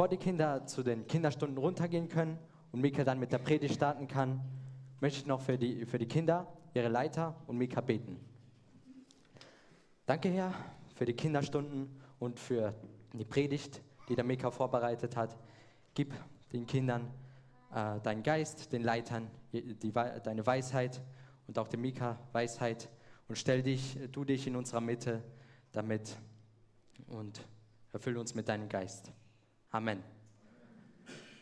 bevor die Kinder zu den Kinderstunden runtergehen können und Mika dann mit der Predigt starten kann, möchte ich noch für die, für die Kinder, ihre Leiter und Mika beten. Danke, Herr, für die Kinderstunden und für die Predigt, die der Mika vorbereitet hat. Gib den Kindern äh, deinen Geist, den Leitern die, deine Weisheit und auch dem Mika Weisheit und stell dich, du dich in unserer Mitte damit und erfülle uns mit deinem Geist. Amen.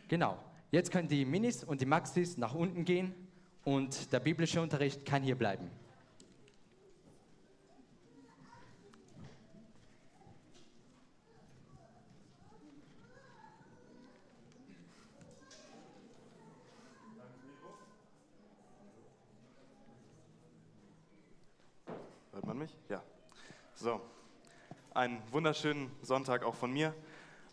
Genau. Jetzt können die Minis und die Maxis nach unten gehen und der biblische Unterricht kann hier bleiben. Hört man mich? Ja. So, einen wunderschönen Sonntag auch von mir.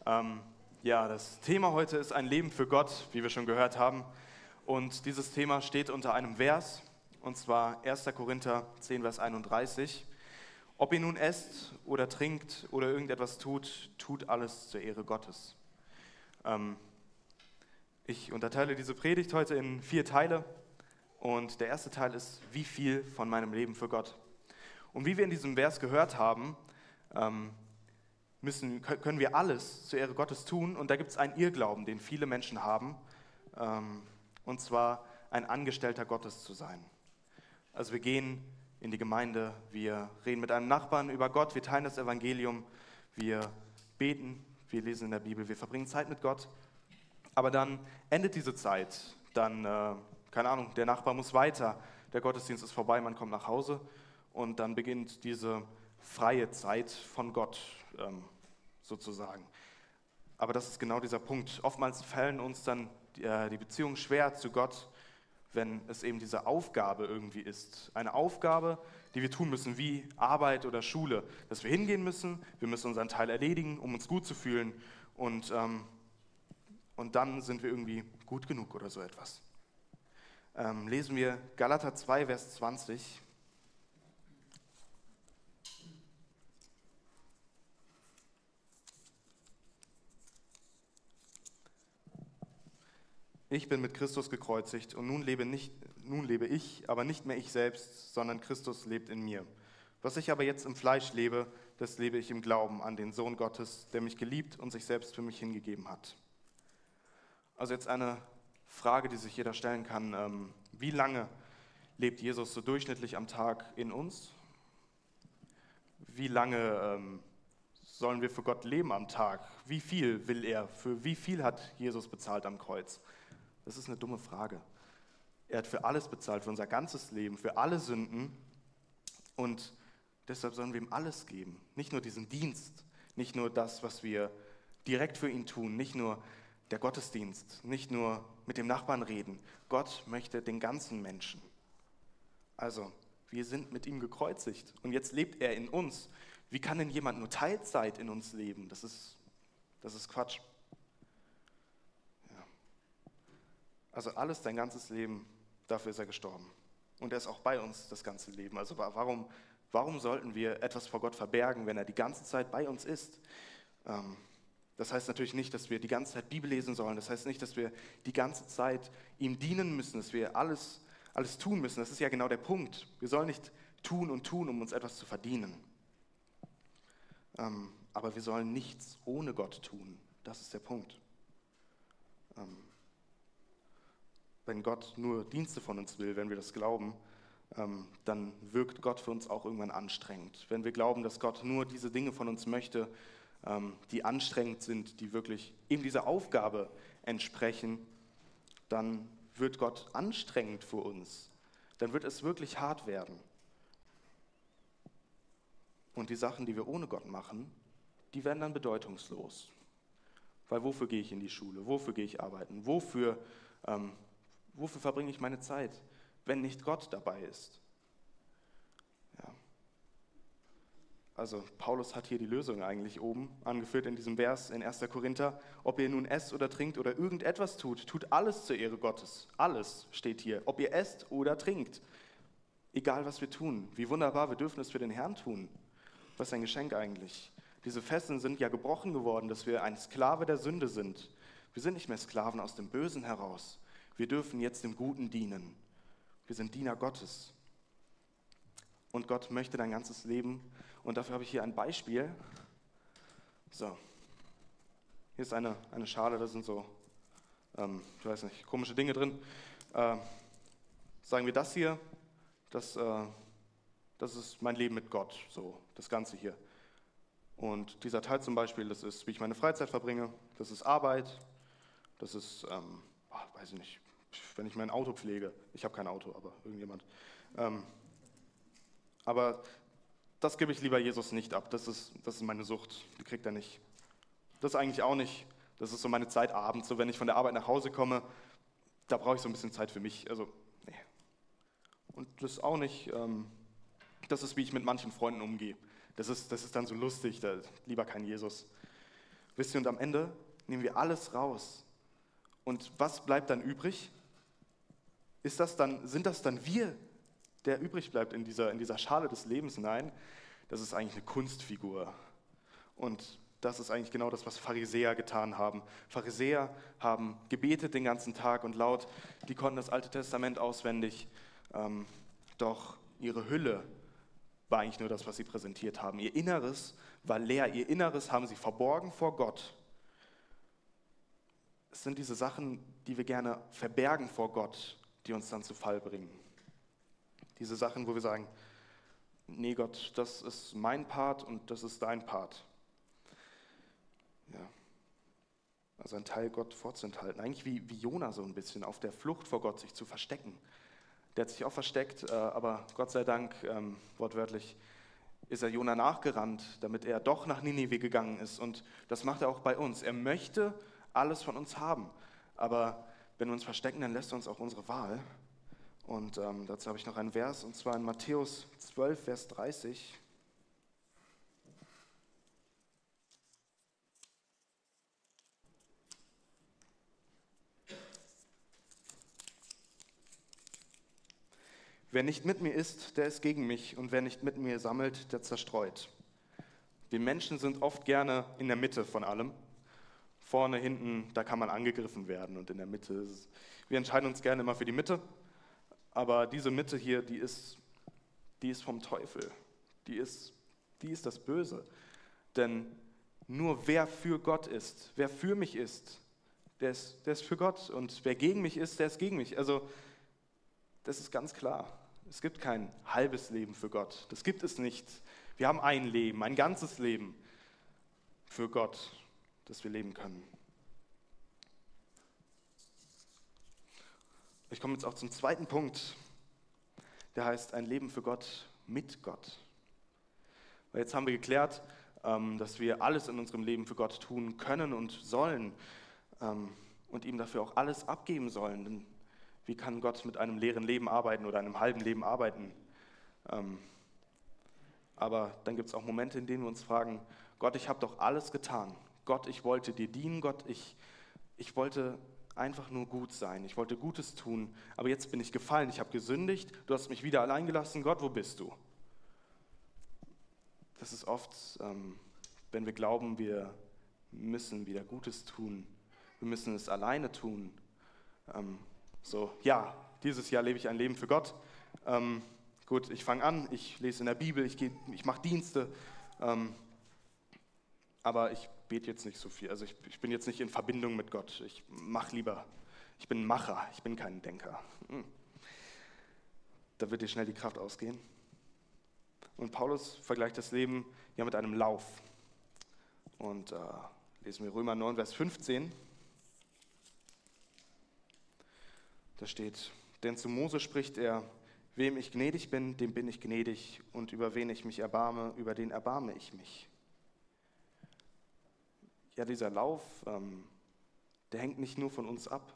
Ähm, ja, das Thema heute ist ein Leben für Gott, wie wir schon gehört haben. Und dieses Thema steht unter einem Vers, und zwar 1. Korinther 10, Vers 31. Ob ihr nun esst oder trinkt oder irgendetwas tut, tut alles zur Ehre Gottes. Ähm, ich unterteile diese Predigt heute in vier Teile. Und der erste Teil ist, wie viel von meinem Leben für Gott. Und wie wir in diesem Vers gehört haben, ähm, müssen, können wir alles zur Ehre Gottes tun. Und da gibt es einen Irrglauben, den viele Menschen haben, ähm, und zwar ein Angestellter Gottes zu sein. Also wir gehen in die Gemeinde, wir reden mit einem Nachbarn über Gott, wir teilen das Evangelium, wir beten, wir lesen in der Bibel, wir verbringen Zeit mit Gott. Aber dann endet diese Zeit, dann, äh, keine Ahnung, der Nachbar muss weiter, der Gottesdienst ist vorbei, man kommt nach Hause und dann beginnt diese freie Zeit von Gott. Ähm, sozusagen. Aber das ist genau dieser Punkt. Oftmals fällen uns dann äh, die Beziehungen schwer zu Gott, wenn es eben diese Aufgabe irgendwie ist. Eine Aufgabe, die wir tun müssen, wie Arbeit oder Schule. Dass wir hingehen müssen, wir müssen unseren Teil erledigen, um uns gut zu fühlen. Und, ähm, und dann sind wir irgendwie gut genug oder so etwas. Ähm, lesen wir Galater 2, Vers 20. Ich bin mit Christus gekreuzigt und nun lebe, nicht, nun lebe ich, aber nicht mehr ich selbst, sondern Christus lebt in mir. Was ich aber jetzt im Fleisch lebe, das lebe ich im Glauben an den Sohn Gottes, der mich geliebt und sich selbst für mich hingegeben hat. Also jetzt eine Frage, die sich jeder stellen kann. Ähm, wie lange lebt Jesus so durchschnittlich am Tag in uns? Wie lange ähm, sollen wir für Gott leben am Tag? Wie viel will er? Für wie viel hat Jesus bezahlt am Kreuz? Das ist eine dumme Frage. Er hat für alles bezahlt, für unser ganzes Leben, für alle Sünden. Und deshalb sollen wir ihm alles geben. Nicht nur diesen Dienst, nicht nur das, was wir direkt für ihn tun, nicht nur der Gottesdienst, nicht nur mit dem Nachbarn reden. Gott möchte den ganzen Menschen. Also, wir sind mit ihm gekreuzigt und jetzt lebt er in uns. Wie kann denn jemand nur Teilzeit in uns leben? Das ist, das ist Quatsch. Also alles, dein ganzes Leben, dafür ist er gestorben. Und er ist auch bei uns das ganze Leben. Also warum, warum sollten wir etwas vor Gott verbergen, wenn er die ganze Zeit bei uns ist? Ähm, das heißt natürlich nicht, dass wir die ganze Zeit Bibel lesen sollen. Das heißt nicht, dass wir die ganze Zeit ihm dienen müssen, dass wir alles, alles tun müssen. Das ist ja genau der Punkt. Wir sollen nicht tun und tun, um uns etwas zu verdienen. Ähm, aber wir sollen nichts ohne Gott tun. Das ist der Punkt. Wenn Gott nur Dienste von uns will, wenn wir das glauben, ähm, dann wirkt Gott für uns auch irgendwann anstrengend. Wenn wir glauben, dass Gott nur diese Dinge von uns möchte, ähm, die anstrengend sind, die wirklich eben dieser Aufgabe entsprechen, dann wird Gott anstrengend für uns. Dann wird es wirklich hart werden. Und die Sachen, die wir ohne Gott machen, die werden dann bedeutungslos. Weil wofür gehe ich in die Schule? Wofür gehe ich arbeiten? Wofür ähm, Wofür verbringe ich meine Zeit, wenn nicht Gott dabei ist? Ja. Also Paulus hat hier die Lösung eigentlich oben angeführt in diesem Vers in 1. Korinther. Ob ihr nun esst oder trinkt oder irgendetwas tut, tut alles zur Ehre Gottes. Alles steht hier. Ob ihr esst oder trinkt. Egal was wir tun. Wie wunderbar, wir dürfen es für den Herrn tun. Was ein Geschenk eigentlich. Diese Fesseln sind ja gebrochen geworden, dass wir ein Sklave der Sünde sind. Wir sind nicht mehr Sklaven aus dem Bösen heraus. Wir dürfen jetzt dem Guten dienen. Wir sind Diener Gottes. Und Gott möchte dein ganzes Leben. Und dafür habe ich hier ein Beispiel. So. Hier ist eine, eine Schale, da sind so, ähm, ich weiß nicht, komische Dinge drin. Äh, sagen wir das hier, das, äh, das ist mein Leben mit Gott, so das Ganze hier. Und dieser Teil zum Beispiel, das ist, wie ich meine Freizeit verbringe, das ist Arbeit, das ist, ähm, weiß ich nicht, wenn ich mein Auto pflege. Ich habe kein Auto, aber irgendjemand. Ähm, aber das gebe ich lieber Jesus nicht ab. Das ist, das ist meine Sucht. Die kriegt er nicht. Das eigentlich auch nicht. Das ist so meine Zeit abends. So, wenn ich von der Arbeit nach Hause komme, da brauche ich so ein bisschen Zeit für mich. Also, nee. Und das auch nicht. Ähm, das ist, wie ich mit manchen Freunden umgehe. Das ist, das ist dann so lustig. Da, lieber kein Jesus. Wisst ihr, und am Ende nehmen wir alles raus. Und was bleibt dann übrig? Ist das dann, sind das dann wir, der übrig bleibt in dieser, in dieser Schale des Lebens? Nein, das ist eigentlich eine Kunstfigur. Und das ist eigentlich genau das, was Pharisäer getan haben. Pharisäer haben gebetet den ganzen Tag und laut, die konnten das Alte Testament auswendig, ähm, doch ihre Hülle war eigentlich nur das, was sie präsentiert haben. Ihr Inneres war leer, ihr Inneres haben sie verborgen vor Gott. Es sind diese Sachen, die wir gerne verbergen vor Gott die uns dann zu Fall bringen. Diese Sachen, wo wir sagen, nee Gott, das ist mein Part und das ist dein Part. Ja. Also ein Teil Gott vorzuenthalten. Eigentlich wie, wie Jona so ein bisschen, auf der Flucht vor Gott sich zu verstecken. Der hat sich auch versteckt, äh, aber Gott sei Dank, ähm, wortwörtlich, ist er Jona nachgerannt, damit er doch nach Ninive gegangen ist. Und das macht er auch bei uns. Er möchte alles von uns haben. Aber wenn wir uns verstecken, dann lässt er uns auch unsere Wahl. Und ähm, dazu habe ich noch einen Vers, und zwar in Matthäus 12, Vers 30. Wer nicht mit mir ist, der ist gegen mich, und wer nicht mit mir sammelt, der zerstreut. Wir Menschen sind oft gerne in der Mitte von allem vorne, hinten, da kann man angegriffen werden und in der Mitte ist, wir entscheiden uns gerne immer für die Mitte, aber diese Mitte hier, die ist, die ist vom Teufel, die ist, die ist das Böse, denn nur wer für Gott ist, wer für mich ist, der ist, der ist für Gott und wer gegen mich ist, der ist gegen mich. Also das ist ganz klar. Es gibt kein halbes Leben für Gott. Das gibt es nicht. Wir haben ein Leben, ein ganzes Leben für Gott das wir leben können. Ich komme jetzt auch zum zweiten Punkt, der heißt ein Leben für Gott mit Gott. Weil jetzt haben wir geklärt, ähm, dass wir alles in unserem Leben für Gott tun können und sollen ähm, und ihm dafür auch alles abgeben sollen. Denn wie kann Gott mit einem leeren Leben arbeiten oder einem halben Leben arbeiten? Ähm, aber dann gibt es auch Momente, in denen wir uns fragen, Gott, ich habe doch alles getan. Gott, ich wollte dir dienen, Gott, ich, ich wollte einfach nur gut sein, ich wollte Gutes tun, aber jetzt bin ich gefallen, ich habe gesündigt, du hast mich wieder allein gelassen, Gott, wo bist du? Das ist oft, ähm, wenn wir glauben, wir müssen wieder Gutes tun, wir müssen es alleine tun. Ähm, so, ja, dieses Jahr lebe ich ein Leben für Gott. Ähm, gut, ich fange an, ich lese in der Bibel, ich, ich mache Dienste, ähm, aber ich bete jetzt nicht so viel. Also ich, ich bin jetzt nicht in Verbindung mit Gott. Ich mache lieber. Ich bin Macher, ich bin kein Denker. Hm. Da wird dir schnell die Kraft ausgehen. Und Paulus vergleicht das Leben ja mit einem Lauf. Und äh, lesen wir Römer 9, Vers 15. Da steht, denn zu Mose spricht er, wem ich gnädig bin, dem bin ich gnädig, und über wen ich mich erbarme, über den erbarme ich mich ja, dieser Lauf, ähm, der hängt nicht nur von uns ab.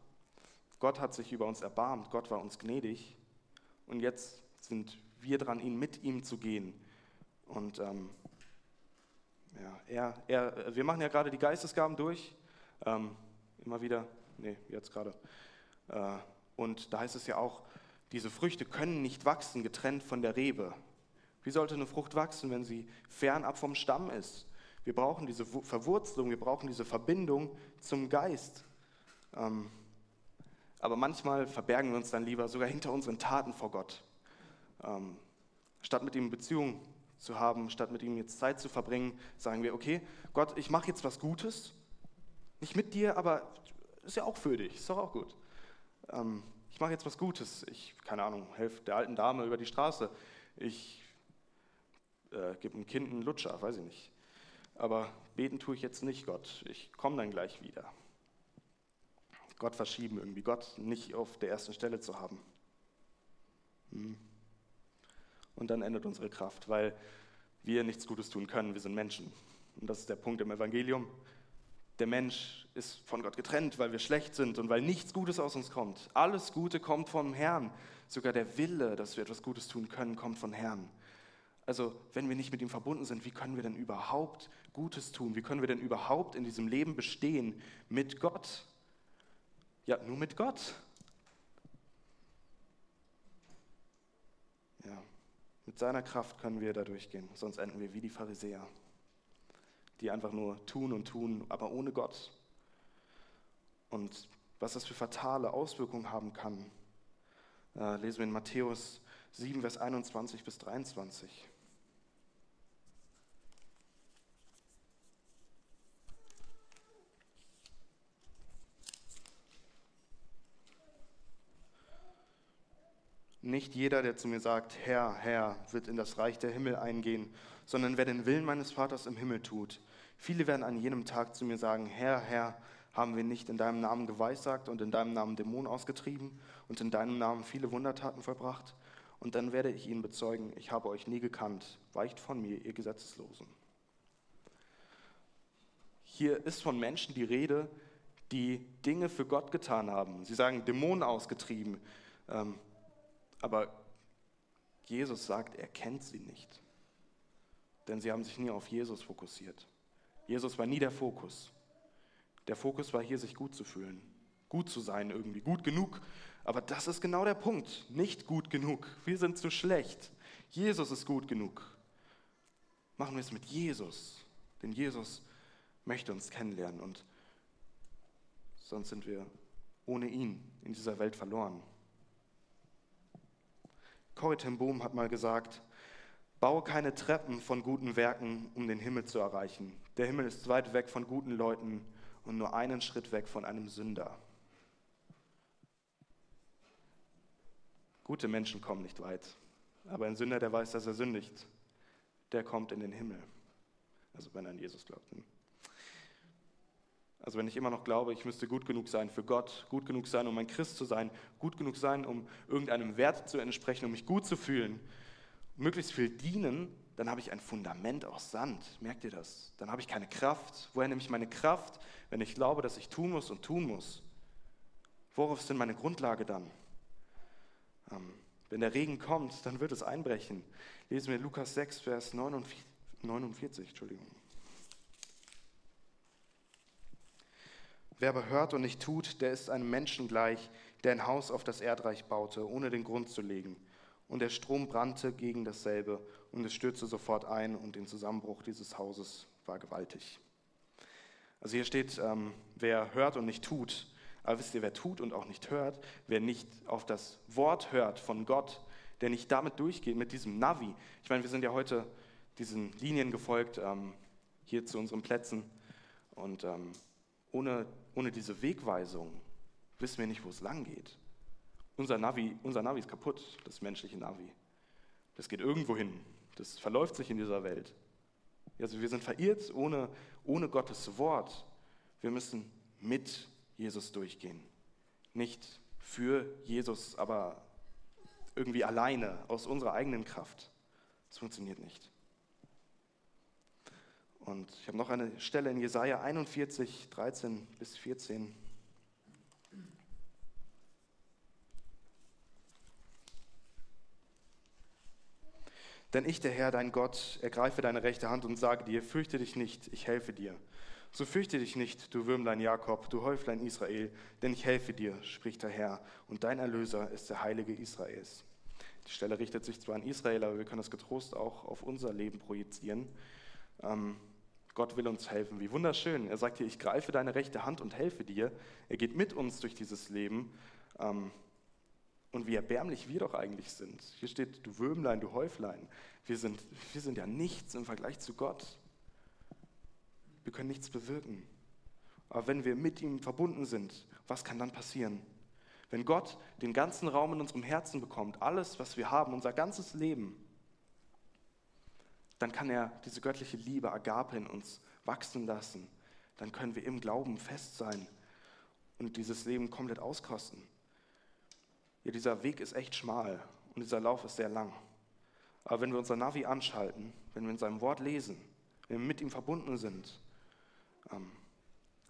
Gott hat sich über uns erbarmt, Gott war uns gnädig und jetzt sind wir dran, ihn mit ihm zu gehen. Und ähm, ja, er, er, wir machen ja gerade die Geistesgaben durch, ähm, immer wieder, nee, jetzt gerade. Äh, und da heißt es ja auch, diese Früchte können nicht wachsen, getrennt von der Rebe. Wie sollte eine Frucht wachsen, wenn sie fernab vom Stamm ist? Wir brauchen diese Verwurzelung, wir brauchen diese Verbindung zum Geist. Ähm, aber manchmal verbergen wir uns dann lieber sogar hinter unseren Taten vor Gott. Ähm, statt mit ihm Beziehung zu haben, statt mit ihm jetzt Zeit zu verbringen, sagen wir, okay, Gott, ich mache jetzt was Gutes. Nicht mit dir, aber ist ja auch für dich, ist doch auch gut. Ähm, ich mache jetzt was Gutes. Ich, keine Ahnung, helfe der alten Dame über die Straße. Ich äh, gebe einem Kind einen Lutscher, weiß ich nicht. Aber beten tue ich jetzt nicht, Gott. Ich komme dann gleich wieder. Gott verschieben irgendwie, Gott nicht auf der ersten Stelle zu haben. Hm. Und dann endet unsere Kraft, weil wir nichts Gutes tun können, wir sind Menschen. Und das ist der Punkt im Evangelium. Der Mensch ist von Gott getrennt, weil wir schlecht sind und weil nichts Gutes aus uns kommt. Alles Gute kommt vom Herrn. Sogar der Wille, dass wir etwas Gutes tun können, kommt von Herrn. Also wenn wir nicht mit ihm verbunden sind, wie können wir denn überhaupt Gutes tun? Wie können wir denn überhaupt in diesem Leben bestehen mit Gott? Ja, nur mit Gott. Ja, mit seiner Kraft können wir da durchgehen, sonst enden wir wie die Pharisäer, die einfach nur tun und tun, aber ohne Gott. Und was das für fatale Auswirkungen haben kann, äh, lesen wir in Matthäus 7, Vers 21 bis 23. Nicht jeder, der zu mir sagt, Herr, Herr, wird in das Reich der Himmel eingehen, sondern wer den Willen meines Vaters im Himmel tut. Viele werden an jenem Tag zu mir sagen, Herr, Herr, haben wir nicht in deinem Namen geweissagt und in deinem Namen Dämonen ausgetrieben und in deinem Namen viele Wundertaten vollbracht? Und dann werde ich ihnen bezeugen, ich habe euch nie gekannt, weicht von mir, ihr Gesetzeslosen. Hier ist von Menschen die Rede, die Dinge für Gott getan haben. Sie sagen, Dämonen ausgetrieben, ähm, aber Jesus sagt, er kennt sie nicht. Denn sie haben sich nie auf Jesus fokussiert. Jesus war nie der Fokus. Der Fokus war hier, sich gut zu fühlen, gut zu sein irgendwie, gut genug. Aber das ist genau der Punkt. Nicht gut genug. Wir sind zu schlecht. Jesus ist gut genug. Machen wir es mit Jesus. Denn Jesus möchte uns kennenlernen und sonst sind wir ohne ihn in dieser Welt verloren. Corrie ten Boom hat mal gesagt, baue keine Treppen von guten Werken, um den Himmel zu erreichen. Der Himmel ist weit weg von guten Leuten und nur einen Schritt weg von einem Sünder. Gute Menschen kommen nicht weit, aber ein Sünder, der weiß, dass er sündigt, der kommt in den Himmel. Also wenn er an Jesus glaubt. Also wenn ich immer noch glaube, ich müsste gut genug sein für Gott, gut genug sein, um ein Christ zu sein, gut genug sein, um irgendeinem Wert zu entsprechen, um mich gut zu fühlen, möglichst viel dienen, dann habe ich ein Fundament aus Sand. Merkt ihr das? Dann habe ich keine Kraft. Woher nehme ich meine Kraft, wenn ich glaube, dass ich tun muss und tun muss? Worauf ist denn meine Grundlage dann? Ähm, wenn der Regen kommt, dann wird es einbrechen. Lesen wir Lukas 6, Vers 49. 49 Entschuldigung. Wer aber hört und nicht tut, der ist einem Menschen gleich, der ein Haus auf das Erdreich baute, ohne den Grund zu legen. Und der Strom brannte gegen dasselbe und es stürzte sofort ein und den Zusammenbruch dieses Hauses war gewaltig. Also hier steht, ähm, wer hört und nicht tut. Aber wisst ihr, wer tut und auch nicht hört, wer nicht auf das Wort hört von Gott, der nicht damit durchgeht, mit diesem Navi. Ich meine, wir sind ja heute diesen Linien gefolgt, ähm, hier zu unseren Plätzen. Und ähm, ohne, ohne diese Wegweisung wissen wir nicht, wo es lang geht. Unser Navi, unser Navi ist kaputt, das menschliche Navi. Das geht irgendwo hin. Das verläuft sich in dieser Welt. Also wir sind verirrt ohne, ohne Gottes Wort. Wir müssen mit Jesus durchgehen. Nicht für Jesus, aber irgendwie alleine, aus unserer eigenen Kraft. Das funktioniert nicht. Und ich habe noch eine Stelle in Jesaja 41, 13 bis 14. Denn ich, der Herr, dein Gott, ergreife deine rechte Hand und sage dir, fürchte dich nicht, ich helfe dir. So fürchte dich nicht, du Würmlein Jakob, du Häuflein Israel, denn ich helfe dir, spricht der Herr, und dein Erlöser ist der Heilige Israels. Die Stelle richtet sich zwar an Israel, aber wir können das getrost auch auf unser Leben projizieren. Ähm, Gott will uns helfen. Wie wunderschön. Er sagt hier, ich greife deine rechte Hand und helfe dir. Er geht mit uns durch dieses Leben. Ähm, und wie erbärmlich wir doch eigentlich sind. Hier steht, du Würmlein, du Häuflein. Wir sind, wir sind ja nichts im Vergleich zu Gott. Wir können nichts bewirken. Aber wenn wir mit ihm verbunden sind, was kann dann passieren? Wenn Gott den ganzen Raum in unserem Herzen bekommt, alles, was wir haben, unser ganzes Leben, dann kann er diese göttliche Liebe, Agape in uns wachsen lassen. Dann können wir im Glauben fest sein und dieses Leben komplett auskosten. Ja, dieser Weg ist echt schmal und dieser Lauf ist sehr lang. Aber wenn wir unser Navi anschalten, wenn wir in seinem Wort lesen, wenn wir mit ihm verbunden sind, ähm,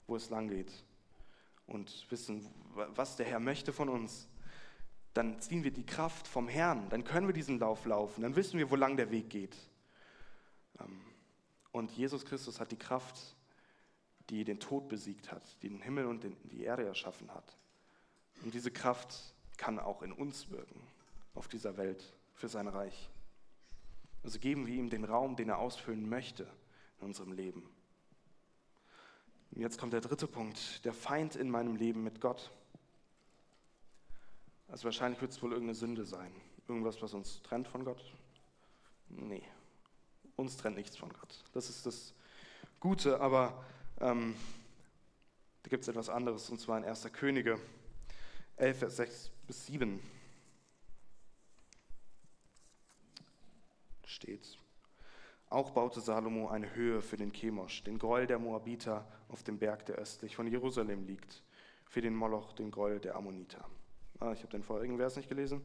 wo es lang geht und wissen, was der Herr möchte von uns, dann ziehen wir die Kraft vom Herrn, dann können wir diesen Lauf laufen, dann wissen wir, wo lang der Weg geht. Ähm, und Jesus Christus hat die Kraft, die den Tod besiegt hat, die den Himmel und die Erde erschaffen hat. Und diese Kraft kann auch in uns wirken, auf dieser Welt, für sein Reich. Also geben wir ihm den Raum, den er ausfüllen möchte in unserem Leben. Und jetzt kommt der dritte Punkt, der Feind in meinem Leben mit Gott. Also wahrscheinlich wird es wohl irgendeine Sünde sein. Irgendwas, was uns trennt von Gott? Nee, uns trennt nichts von Gott. Das ist das Gute, aber ähm, da gibt es etwas anderes, und zwar in 1. Könige 11, Vers 6 bis 7 steht. Auch baute Salomo eine Höhe für den Chemosh, den Gräuel der Moabiter auf dem Berg, der östlich von Jerusalem liegt, für den Moloch, den Gräuel der Ammoniter. Ah, ich habe den vorigen Vers nicht gelesen.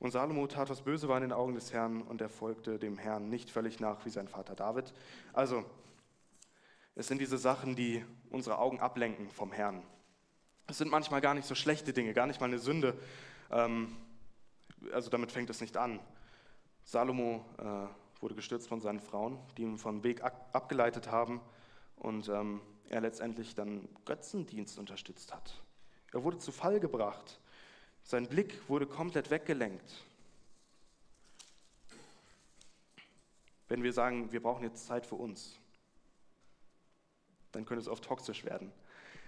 Und Salomo tat, was böse war in den Augen des Herrn, und er folgte dem Herrn nicht völlig nach wie sein Vater David. Also, es sind diese Sachen, die unsere Augen ablenken vom Herrn. Es sind manchmal gar nicht so schlechte Dinge, gar nicht mal eine Sünde. Ähm, also damit fängt es nicht an. Salomo äh, wurde gestürzt von seinen Frauen, die ihn vom Weg abgeleitet haben und ähm, er letztendlich dann Götzendienst unterstützt hat. Er wurde zu Fall gebracht. Sein Blick wurde komplett weggelenkt. Wenn wir sagen, wir brauchen jetzt Zeit für uns, dann könnte es oft toxisch werden.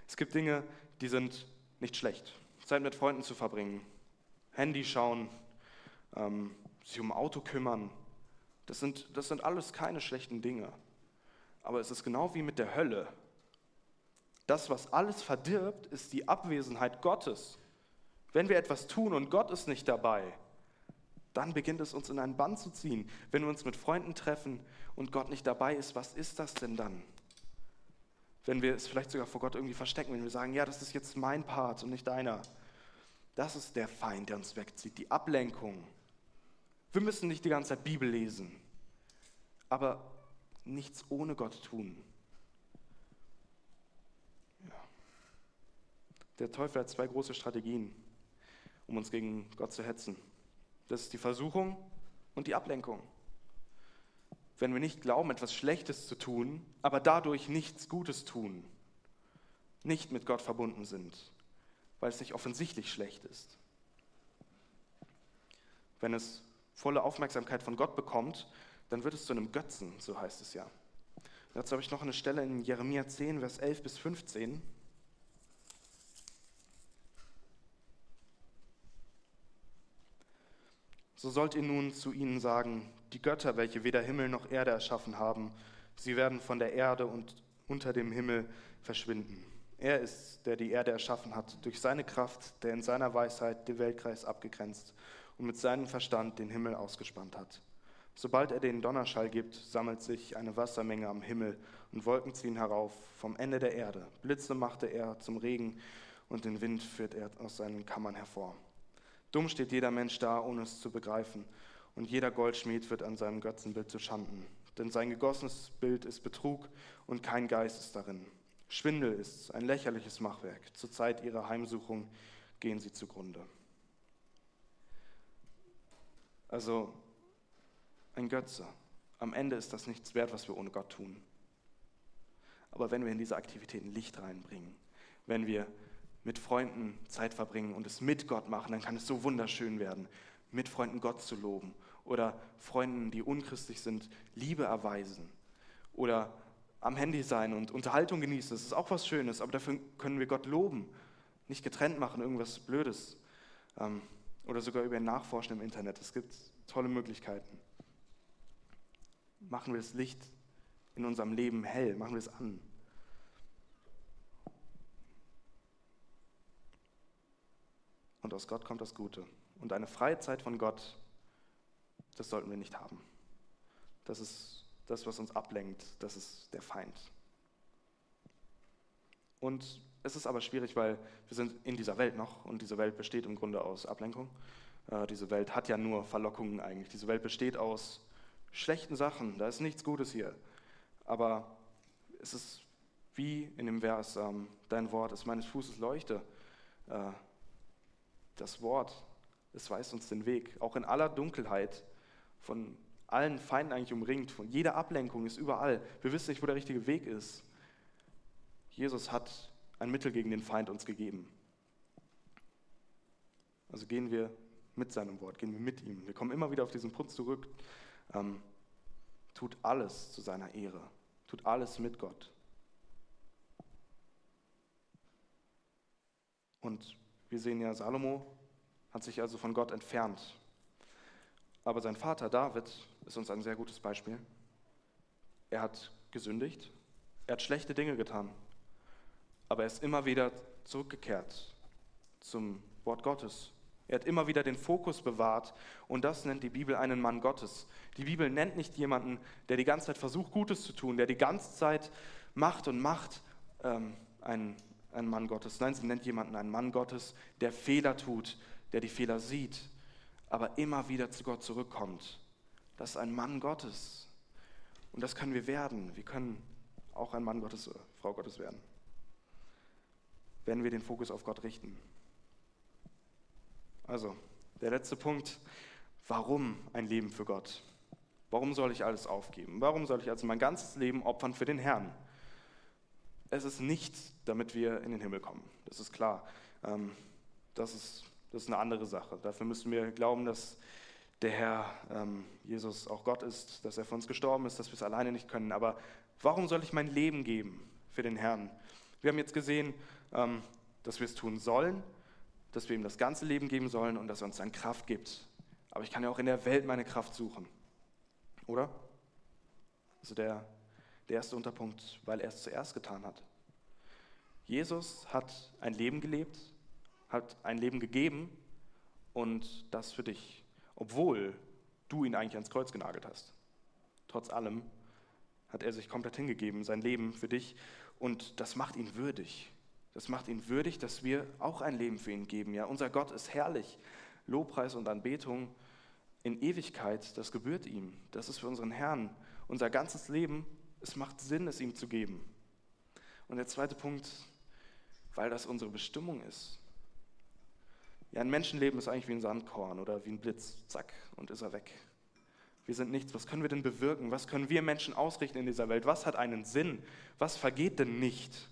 Es gibt Dinge, die sind nicht schlecht. Zeit mit Freunden zu verbringen, Handy schauen, ähm, sich um Auto kümmern, das sind, das sind alles keine schlechten Dinge. Aber es ist genau wie mit der Hölle. Das, was alles verdirbt, ist die Abwesenheit Gottes. Wenn wir etwas tun und Gott ist nicht dabei, dann beginnt es uns in einen Bann zu ziehen. Wenn wir uns mit Freunden treffen und Gott nicht dabei ist, was ist das denn dann? Wenn wir es vielleicht sogar vor Gott irgendwie verstecken, wenn wir sagen, ja, das ist jetzt mein Part und nicht deiner. Das ist der Feind, der uns wegzieht, die Ablenkung. Wir müssen nicht die ganze Zeit Bibel lesen, aber nichts ohne Gott tun. Ja. Der Teufel hat zwei große Strategien um uns gegen Gott zu hetzen. Das ist die Versuchung und die Ablenkung. Wenn wir nicht glauben, etwas Schlechtes zu tun, aber dadurch nichts Gutes tun, nicht mit Gott verbunden sind, weil es nicht offensichtlich schlecht ist. Wenn es volle Aufmerksamkeit von Gott bekommt, dann wird es zu einem Götzen, so heißt es ja. Dazu habe ich noch eine Stelle in Jeremia 10, Vers 11 bis 15. So sollt ihr nun zu ihnen sagen, die Götter, welche weder Himmel noch Erde erschaffen haben, sie werden von der Erde und unter dem Himmel verschwinden. Er ist, der die Erde erschaffen hat, durch seine Kraft, der in seiner Weisheit den Weltkreis abgegrenzt und mit seinem Verstand den Himmel ausgespannt hat. Sobald er den Donnerschall gibt, sammelt sich eine Wassermenge am Himmel und Wolken ziehen herauf vom Ende der Erde. Blitze machte er zum Regen und den Wind führt er aus seinen Kammern hervor. Dumm steht jeder Mensch da, ohne es zu begreifen, und jeder Goldschmied wird an seinem Götzenbild zu Schanden. Denn sein gegossenes Bild ist Betrug und kein Geist ist darin. Schwindel ist ein lächerliches Machwerk. Zur Zeit ihrer Heimsuchung gehen sie zugrunde. Also ein Götze. Am Ende ist das nichts wert, was wir ohne Gott tun. Aber wenn wir in diese Aktivitäten Licht reinbringen, wenn wir mit Freunden Zeit verbringen und es mit Gott machen, dann kann es so wunderschön werden, mit Freunden Gott zu loben oder Freunden, die unchristlich sind, Liebe erweisen oder am Handy sein und Unterhaltung genießen. Das ist auch was Schönes, aber dafür können wir Gott loben. Nicht getrennt machen, irgendwas Blödes. Ähm, oder sogar über ihn nachforschen im Internet. Es gibt tolle Möglichkeiten. Machen wir das Licht in unserem Leben hell, machen wir es an. Und aus Gott kommt das Gute. Und eine freie Zeit von Gott, das sollten wir nicht haben. Das ist das, was uns ablenkt, das ist der Feind. Und es ist aber schwierig, weil wir sind in dieser Welt noch und diese Welt besteht im Grunde aus Ablenkung. Äh, diese Welt hat ja nur Verlockungen eigentlich. Diese Welt besteht aus schlechten Sachen. Da ist nichts Gutes hier. Aber es ist wie in dem Vers, ähm, dein Wort ist meines Fußes Leuchte. Äh, das Wort, es weist uns den Weg, auch in aller Dunkelheit, von allen Feinden eigentlich umringt, von jeder Ablenkung ist überall. Wir wissen nicht, wo der richtige Weg ist. Jesus hat ein Mittel gegen den Feind uns gegeben. Also gehen wir mit seinem Wort, gehen wir mit ihm. Wir kommen immer wieder auf diesen Punkt zurück. Ähm, tut alles zu seiner Ehre, tut alles mit Gott. Und wir sehen ja, Salomo hat sich also von Gott entfernt. Aber sein Vater David ist uns ein sehr gutes Beispiel. Er hat gesündigt, er hat schlechte Dinge getan, aber er ist immer wieder zurückgekehrt zum Wort Gottes. Er hat immer wieder den Fokus bewahrt und das nennt die Bibel einen Mann Gottes. Die Bibel nennt nicht jemanden, der die ganze Zeit versucht, Gutes zu tun, der die ganze Zeit macht und macht, ähm, einen, einen Mann Gottes. Nein, sie nennt jemanden einen Mann Gottes, der Fehler tut, der die Fehler sieht, aber immer wieder zu Gott zurückkommt. Das ist ein Mann Gottes. Und das können wir werden. Wir können auch ein Mann Gottes, Frau Gottes werden. Wenn wir den Fokus auf Gott richten. Also, der letzte Punkt. Warum ein Leben für Gott? Warum soll ich alles aufgeben? Warum soll ich also mein ganzes Leben opfern für den Herrn? Es ist nicht, damit wir in den Himmel kommen. Das ist klar. Ähm, das ist, das ist eine andere Sache. Dafür müssen wir glauben, dass der Herr ähm, Jesus auch Gott ist, dass er für uns gestorben ist, dass wir es alleine nicht können. Aber warum soll ich mein Leben geben für den Herrn? Wir haben jetzt gesehen, ähm, dass wir es tun sollen, dass wir ihm das ganze Leben geben sollen und dass er uns dann Kraft gibt. Aber ich kann ja auch in der Welt meine Kraft suchen. Oder? Also der, der erste Unterpunkt, weil er es zuerst getan hat. Jesus hat ein Leben gelebt, hat ein Leben gegeben und das für dich, obwohl du ihn eigentlich ans Kreuz genagelt hast. Trotz allem hat er sich komplett hingegeben, sein Leben für dich und das macht ihn würdig. Das macht ihn würdig, dass wir auch ein Leben für ihn geben. Ja, unser Gott ist herrlich. Lobpreis und Anbetung in Ewigkeit, das gebührt ihm. Das ist für unseren Herrn. Unser ganzes Leben, es macht Sinn, es ihm zu geben. Und der zweite Punkt, weil das unsere Bestimmung ist. Ja, ein Menschenleben ist eigentlich wie ein Sandkorn oder wie ein Blitz. Zack, und ist er weg. Wir sind nichts. Was können wir denn bewirken? Was können wir Menschen ausrichten in dieser Welt? Was hat einen Sinn? Was vergeht denn nicht?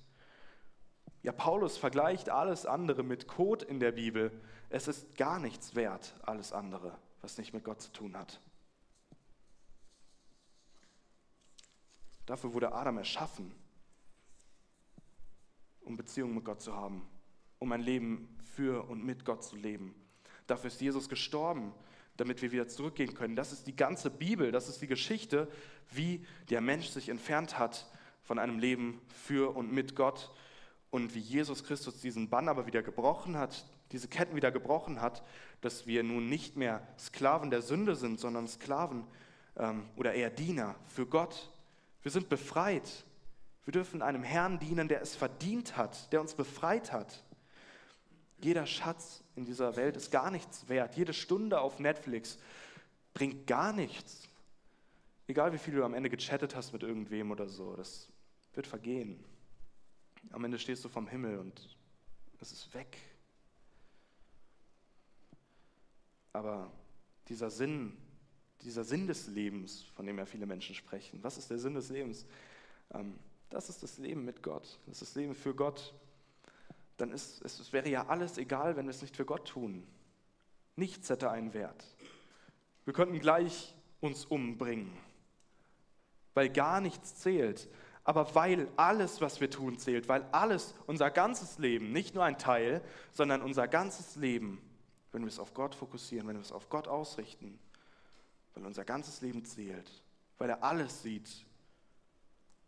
Ja, Paulus vergleicht alles andere mit Kot in der Bibel. Es ist gar nichts wert, alles andere, was nicht mit Gott zu tun hat. Dafür wurde Adam erschaffen, um Beziehungen mit Gott zu haben, um ein Leben für und mit Gott zu leben. Dafür ist Jesus gestorben, damit wir wieder zurückgehen können. Das ist die ganze Bibel, das ist die Geschichte, wie der Mensch sich entfernt hat von einem Leben für und mit Gott und wie Jesus Christus diesen Bann aber wieder gebrochen hat, diese Ketten wieder gebrochen hat, dass wir nun nicht mehr Sklaven der Sünde sind, sondern Sklaven ähm, oder eher Diener für Gott. Wir sind befreit. Wir dürfen einem Herrn dienen, der es verdient hat, der uns befreit hat. Jeder Schatz in dieser Welt ist gar nichts wert. Jede Stunde auf Netflix bringt gar nichts. Egal wie viel du am Ende gechattet hast mit irgendwem oder so, das wird vergehen. Am Ende stehst du vom Himmel und es ist weg. Aber dieser Sinn, dieser Sinn des Lebens, von dem ja viele Menschen sprechen, was ist der Sinn des Lebens? Ähm, das ist das Leben mit Gott, das ist das Leben für Gott. Dann ist es, es wäre ja alles egal, wenn wir es nicht für Gott tun. Nichts hätte einen Wert. Wir könnten gleich uns umbringen, weil gar nichts zählt. Aber weil alles, was wir tun, zählt, weil alles, unser ganzes Leben, nicht nur ein Teil, sondern unser ganzes Leben, wenn wir es auf Gott fokussieren, wenn wir es auf Gott ausrichten, weil unser ganzes Leben zählt, weil er alles sieht.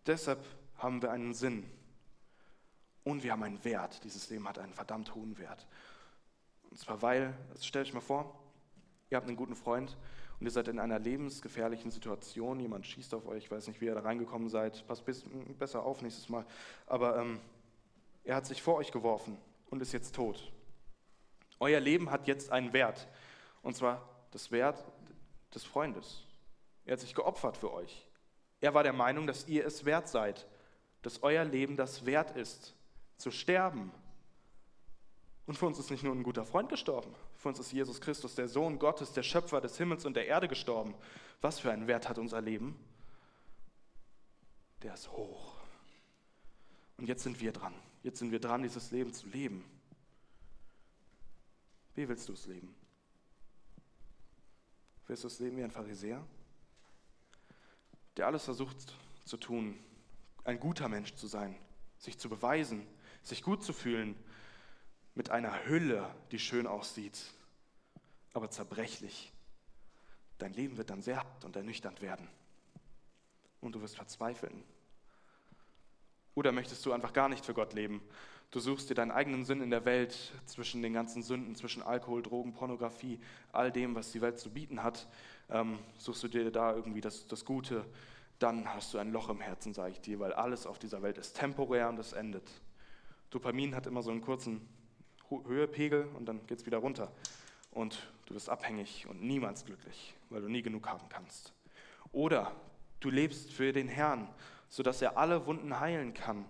Deshalb haben wir einen Sinn und wir haben einen Wert. Dieses Leben hat einen verdammt hohen Wert. Und zwar weil, also stellt euch mal vor, ihr habt einen guten Freund und ihr seid in einer lebensgefährlichen Situation, jemand schießt auf euch, ich weiß nicht, wie ihr da reingekommen seid, passt besser auf nächstes Mal, aber ähm, er hat sich vor euch geworfen und ist jetzt tot. Euer Leben hat jetzt einen Wert, und zwar das Wert des Freundes. Er hat sich geopfert für euch. Er war der Meinung, dass ihr es wert seid, dass euer Leben das wert ist, zu sterben. Und für uns ist nicht nur ein guter Freund gestorben, für uns ist Jesus Christus, der Sohn Gottes, der Schöpfer des Himmels und der Erde gestorben. Was für einen Wert hat unser Leben? Der ist hoch. Und jetzt sind wir dran. Jetzt sind wir dran, dieses Leben zu leben. Wie willst du es leben? Willst du es leben wie ein Pharisäer, der alles versucht zu tun, ein guter Mensch zu sein, sich zu beweisen, sich gut zu fühlen, mit einer Hülle, die schön aussieht, aber zerbrechlich. Dein Leben wird dann sehr hart und ernüchternd werden. Und du wirst verzweifeln. Oder möchtest du einfach gar nicht für Gott leben? Du suchst dir deinen eigenen Sinn in der Welt zwischen den ganzen Sünden, zwischen Alkohol, Drogen, Pornografie, all dem, was die Welt zu bieten hat. Ähm, suchst du dir da irgendwie das, das Gute, dann hast du ein Loch im Herzen, sage ich dir, weil alles auf dieser Welt ist temporär und es endet. Dopamin hat immer so einen kurzen Höhepegel und dann geht es wieder runter. Und du bist abhängig und niemals glücklich, weil du nie genug haben kannst. Oder du lebst für den Herrn, sodass er alle Wunden heilen kann,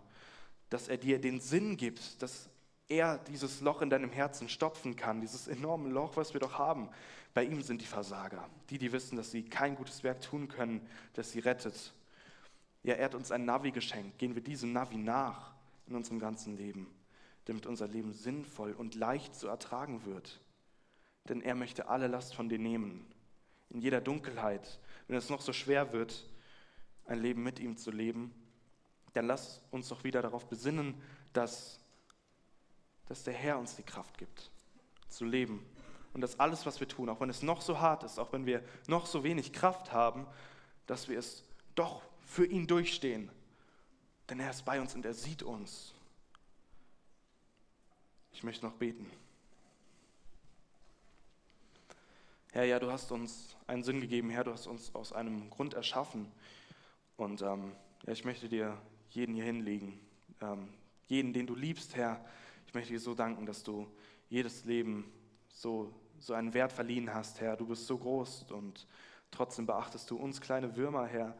dass er dir den Sinn gibt, dass er dieses Loch in deinem Herzen stopfen kann, dieses enorme Loch, was wir doch haben. Bei ihm sind die Versager, die, die wissen, dass sie kein gutes Werk tun können, das sie rettet. Ja, er hat uns ein Navi geschenkt. Gehen wir diesem Navi nach in unserem ganzen Leben damit unser Leben sinnvoll und leicht zu ertragen wird. Denn er möchte alle Last von dir nehmen. In jeder Dunkelheit, wenn es noch so schwer wird, ein Leben mit ihm zu leben, dann lass uns doch wieder darauf besinnen, dass, dass der Herr uns die Kraft gibt, zu leben. Und dass alles, was wir tun, auch wenn es noch so hart ist, auch wenn wir noch so wenig Kraft haben, dass wir es doch für ihn durchstehen. Denn er ist bei uns und er sieht uns. Ich möchte noch beten. Herr, ja, du hast uns einen Sinn gegeben, Herr, du hast uns aus einem Grund erschaffen. Und ähm, ja, ich möchte dir jeden hier hinlegen, ähm, jeden, den du liebst, Herr. Ich möchte dir so danken, dass du jedes Leben so, so einen Wert verliehen hast, Herr. Du bist so groß und trotzdem beachtest du uns kleine Würmer, Herr.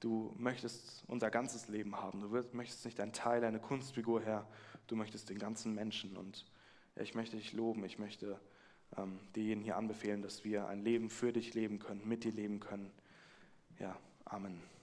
Du möchtest unser ganzes Leben haben. Du möchtest nicht ein Teil, eine Kunstfigur, Herr. Du möchtest den ganzen Menschen. Und ich möchte dich loben. Ich möchte ähm, dir hier anbefehlen, dass wir ein Leben für dich leben können, mit dir leben können. Ja, Amen.